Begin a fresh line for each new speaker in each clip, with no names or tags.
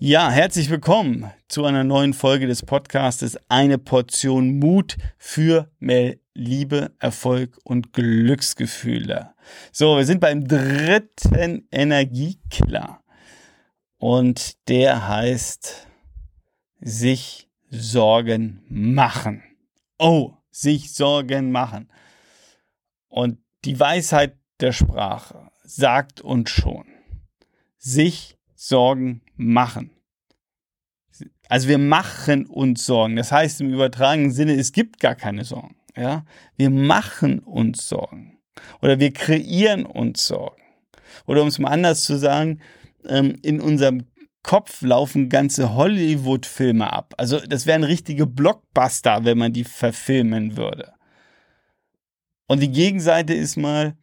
Ja, herzlich willkommen zu einer neuen Folge des Podcastes Eine Portion Mut für mehr Liebe, Erfolg und Glücksgefühle. So, wir sind beim dritten Energiekiller und der heißt sich Sorgen machen. Oh, sich Sorgen machen. Und die Weisheit der Sprache sagt uns schon, sich Sorgen machen. Also wir machen uns Sorgen. Das heißt im übertragenen Sinne, es gibt gar keine Sorgen. Ja, wir machen uns Sorgen oder wir kreieren uns Sorgen. Oder um es mal anders zu sagen, ähm, in unserem Kopf laufen ganze Hollywood-Filme ab. Also das wären richtige Blockbuster, wenn man die verfilmen würde. Und die Gegenseite ist mal,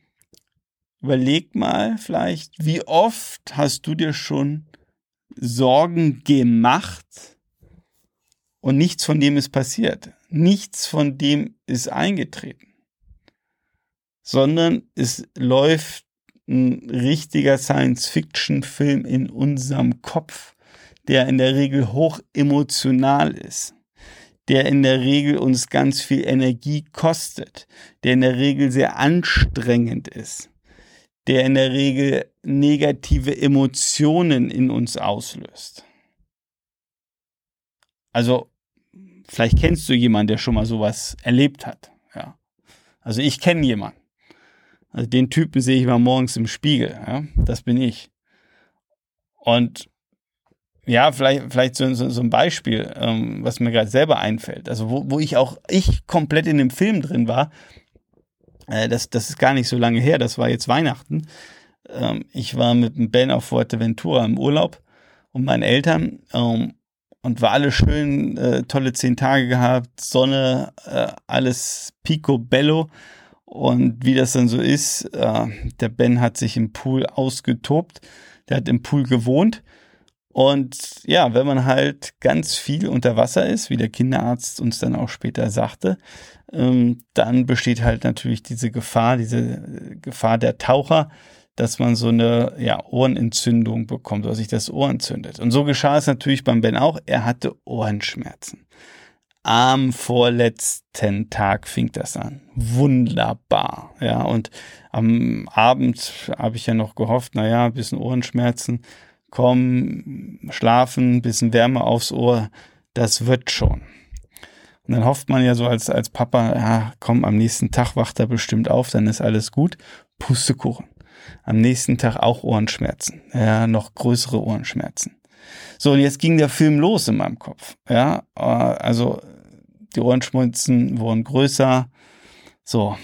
überleg mal vielleicht, wie oft hast du dir schon Sorgen gemacht und nichts von dem ist passiert. Nichts von dem ist eingetreten. Sondern es läuft ein richtiger Science-Fiction-Film in unserem Kopf, der in der Regel hoch emotional ist, der in der Regel uns ganz viel Energie kostet, der in der Regel sehr anstrengend ist, der in der Regel negative Emotionen in uns auslöst. Also, vielleicht kennst du jemanden, der schon mal sowas erlebt hat. Ja. Also ich kenne jemanden. Also den Typen sehe ich mal morgens im Spiegel. Ja? Das bin ich. Und ja, vielleicht, vielleicht so, so, so ein Beispiel, ähm, was mir gerade selber einfällt. Also wo, wo ich auch, ich komplett in dem Film drin war, äh, das, das ist gar nicht so lange her, das war jetzt Weihnachten. Ähm, ich war mit dem Ben auf Fuerteventura im Urlaub und meinen Eltern ähm, und war alles schön, äh, tolle zehn Tage gehabt, Sonne, äh, alles picobello. Und wie das dann so ist, äh, der Ben hat sich im Pool ausgetobt, der hat im Pool gewohnt. Und ja, wenn man halt ganz viel unter Wasser ist, wie der Kinderarzt uns dann auch später sagte, ähm, dann besteht halt natürlich diese Gefahr, diese Gefahr der Taucher, dass man so eine ja, Ohrenentzündung bekommt oder sich das Ohr entzündet. Und so geschah es natürlich beim Ben auch. Er hatte Ohrenschmerzen. Am vorletzten Tag fing das an. Wunderbar. Ja, und am Abend habe ich ja noch gehofft, naja, ein bisschen Ohrenschmerzen, komm, schlafen, bisschen Wärme aufs Ohr, das wird schon. Und dann hofft man ja so als, als Papa, ja, komm, am nächsten Tag wacht er bestimmt auf, dann ist alles gut. Pustekuchen. Am nächsten Tag auch Ohrenschmerzen. Ja, noch größere Ohrenschmerzen. So, und jetzt ging der Film los in meinem Kopf. Ja, äh, also die Ohrenschmerzen wurden größer. So,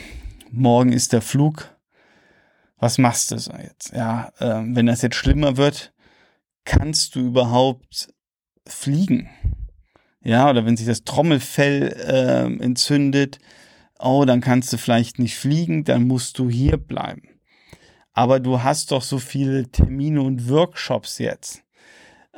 morgen ist der Flug. Was machst du so jetzt? Ja, äh, wenn das jetzt schlimmer wird, kannst du überhaupt fliegen? Ja, oder wenn sich das Trommelfell äh, entzündet, oh, dann kannst du vielleicht nicht fliegen, dann musst du hier bleiben. Aber du hast doch so viele Termine und Workshops jetzt.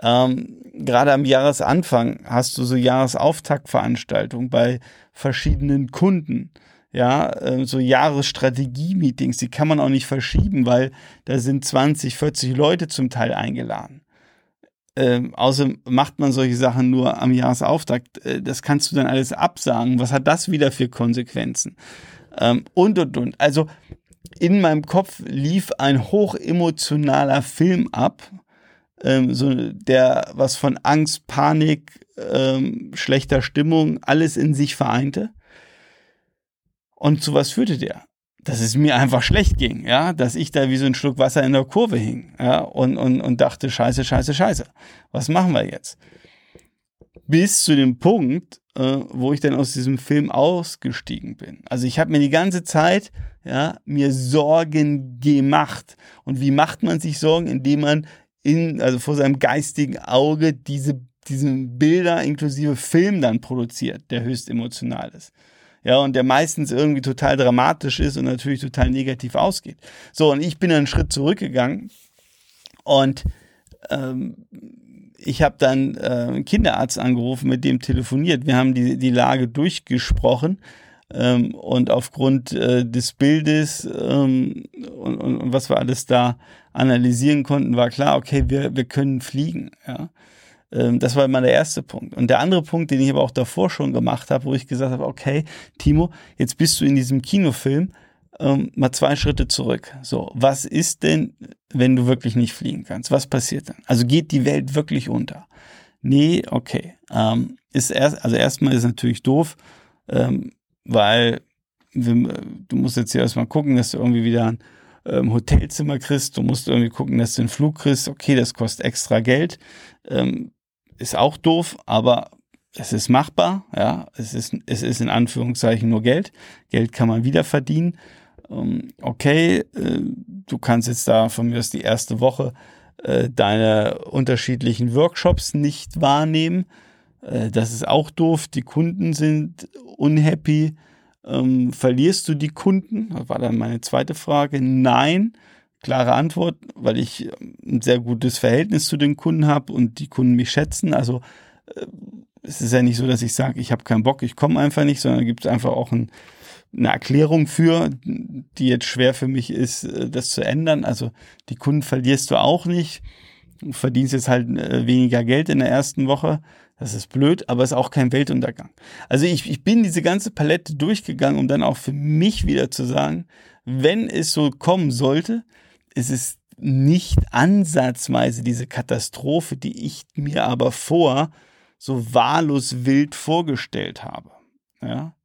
Ähm, gerade am Jahresanfang hast du so Jahresauftaktveranstaltungen bei verschiedenen Kunden. Ja, äh, so Jahresstrategie-Meetings, die kann man auch nicht verschieben, weil da sind 20, 40 Leute zum Teil eingeladen. Ähm, außerdem macht man solche Sachen nur am Jahresauftakt. Äh, das kannst du dann alles absagen. Was hat das wieder für Konsequenzen? Ähm, und, und, und. Also in meinem Kopf lief ein hochemotionaler Film ab ähm, so der was von Angst, Panik, ähm, schlechter Stimmung, alles in sich vereinte. Und zu was führte der? Dass es mir einfach schlecht ging, ja, dass ich da wie so ein Schluck Wasser in der Kurve hing, ja, und, und, und dachte, scheiße, scheiße, scheiße. Was machen wir jetzt? Bis zu dem Punkt, äh, wo ich dann aus diesem Film ausgestiegen bin. Also ich habe mir die ganze Zeit ja, mir Sorgen gemacht. Und wie macht man sich Sorgen? Indem man in, also vor seinem geistigen Auge diese, diesen Bilder inklusive Film dann produziert, der höchst emotional ist. Ja, und der meistens irgendwie total dramatisch ist und natürlich total negativ ausgeht. So, und ich bin einen Schritt zurückgegangen und ähm, ich habe dann äh, einen Kinderarzt angerufen, mit dem telefoniert. Wir haben die, die Lage durchgesprochen Ähm, und aufgrund äh, des Bildes ähm, und, und, und, was wir alles da analysieren konnten, war klar, okay, wir, wir können fliegen. Ja. Ähm, das war immer der erste Punkt. Und der andere Punkt, den ich aber auch davor schon gemacht habe, wo ich gesagt habe, okay, Timo, jetzt bist du in diesem Kinofilm, ähm, mal zwei Schritte zurück. So, was ist denn, wenn du wirklich nicht fliegen kannst? Was passiert dann? Also geht die Welt wirklich unter? Nee, okay. Ähm, ist erst, also erstmal ist natürlich doof, ähm, weil wir, du musst jetzt hier erstmal gucken, dass du irgendwie wieder ein ähm, Hotelzimmer kriegst. Du musst irgendwie gucken, dass du einen Flug kriegst. Okay, das kostet extra Geld. Ähm, ist auch doof, aber es ist machbar. Ja, es ist, es ist in Anführungszeichen nur Geld. Geld kann man wieder verdienen. Ähm, okay, äh, du kannst jetzt da von mir aus die erste Woche äh, deine unterschiedlichen Workshops nicht wahrnehmen. Äh, das ist auch doof. Die Kunden sind unhappy. Ähm, verlierst du die Kunden? Das war dann meine zweite Frage. Nein. Klare Antwort, weil ich ähm, ein sehr gutes Verhältnis zu den Kunden habe und die Kunden mich schätzen. Also äh, es ist ja nicht so, dass ich sage, ich habe keinen Bock, ich komme einfach nicht, sondern gibt es einfach auch ein, eine Erklärung für, die jetzt schwer für mich ist, äh, das zu ändern. Also die Kunden verlierst du auch nicht. Du verdienst jetzt halt äh, weniger Geld in der ersten Woche. Das ist blöd, aber ist auch kein Weltuntergang. Also ich, ich bin diese ganze Palette durchgegangen, um dann auch für mich wieder zu sagen, wenn es so kommen sollte, ist es nicht ansatzweise diese Katastrophe, die ich mir aber vor so wahllos wild vorgestellt habe. Ja.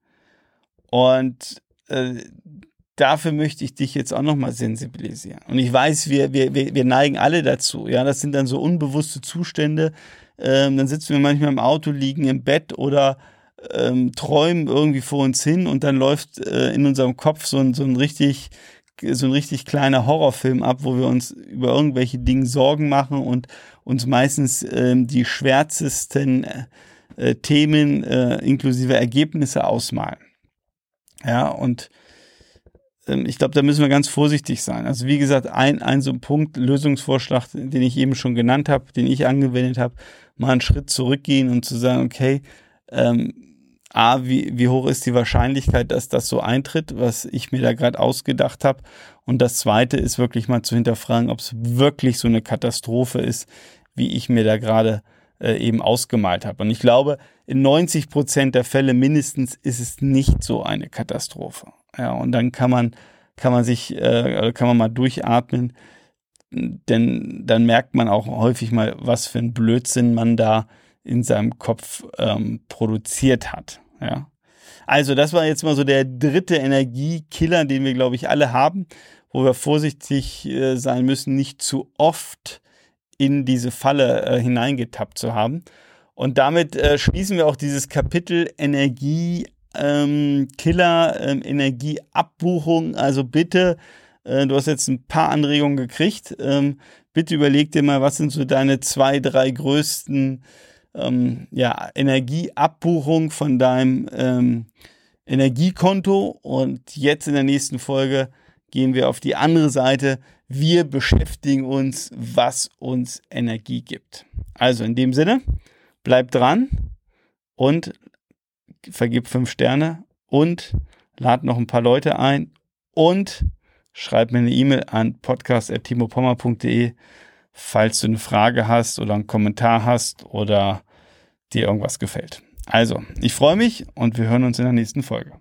Und äh, dafür möchte ich dich jetzt auch nochmal sensibilisieren. Und ich weiß, wir, wir, wir neigen alle dazu. Ja, das sind dann so unbewusste Zustände. Ähm, dann sitzen wir manchmal im Auto, liegen im Bett oder ähm, träumen irgendwie vor uns hin und dann läuft äh, in unserem Kopf so ein, so ein richtig so ein richtig kleiner Horrorfilm ab, wo wir uns über irgendwelche Dinge Sorgen machen und uns meistens ähm, die schwärzesten äh, Themen äh, inklusive Ergebnisse ausmalen. Ja, und ähm, ich glaube, da müssen wir ganz vorsichtig sein. Also wie gesagt, ein, ein so ein Punkt, Lösungsvorschlag, den ich eben schon genannt habe, den ich angewendet habe, mal einen Schritt zurückgehen und zu sagen, okay, ähm, A, wie, wie hoch ist die Wahrscheinlichkeit, dass das so eintritt, was ich mir da gerade ausgedacht habe. Und das Zweite ist wirklich mal zu hinterfragen, ob es wirklich so eine Katastrophe ist, wie ich mir da gerade äh, eben ausgemalt habe. Und ich glaube, in 90 Prozent der Fälle mindestens ist es nicht so eine Katastrophe. Ja, und dann kann man, kann man sich, äh, kann man mal durchatmen, denn dann merkt man auch häufig mal, was für ein Blödsinn man da in seinem Kopf ähm, produziert hat. Ja. Also, das war jetzt mal so der dritte Energiekiller, den wir, glaube ich, alle haben, wo wir vorsichtig äh, sein müssen, nicht zu oft in diese Falle äh, hineingetappt zu haben. Und damit äh, schließen wir auch dieses Kapitel Energiekiller, ähm, ähm, Energieabbuchung. Also bitte, äh, du hast jetzt ein paar Anregungen gekriegt. Ähm, bitte überleg dir mal, was sind so deine zwei, drei größten ähm, ja, Energieabbuchung von deinem ähm, Energiekonto. Und jetzt in der nächsten Folge gehen wir auf die andere Seite. Wir beschäftigen uns, was uns Energie gibt. Also in dem Sinne, bleib dran und vergib fünf Sterne und lad noch ein paar Leute ein und schreib mir eine E-Mail an podcast.timopommer.de falls du eine Frage hast oder einen Kommentar hast oder dir irgendwas gefällt. Also, ich freue mich und wir hören uns in der nächsten Folge.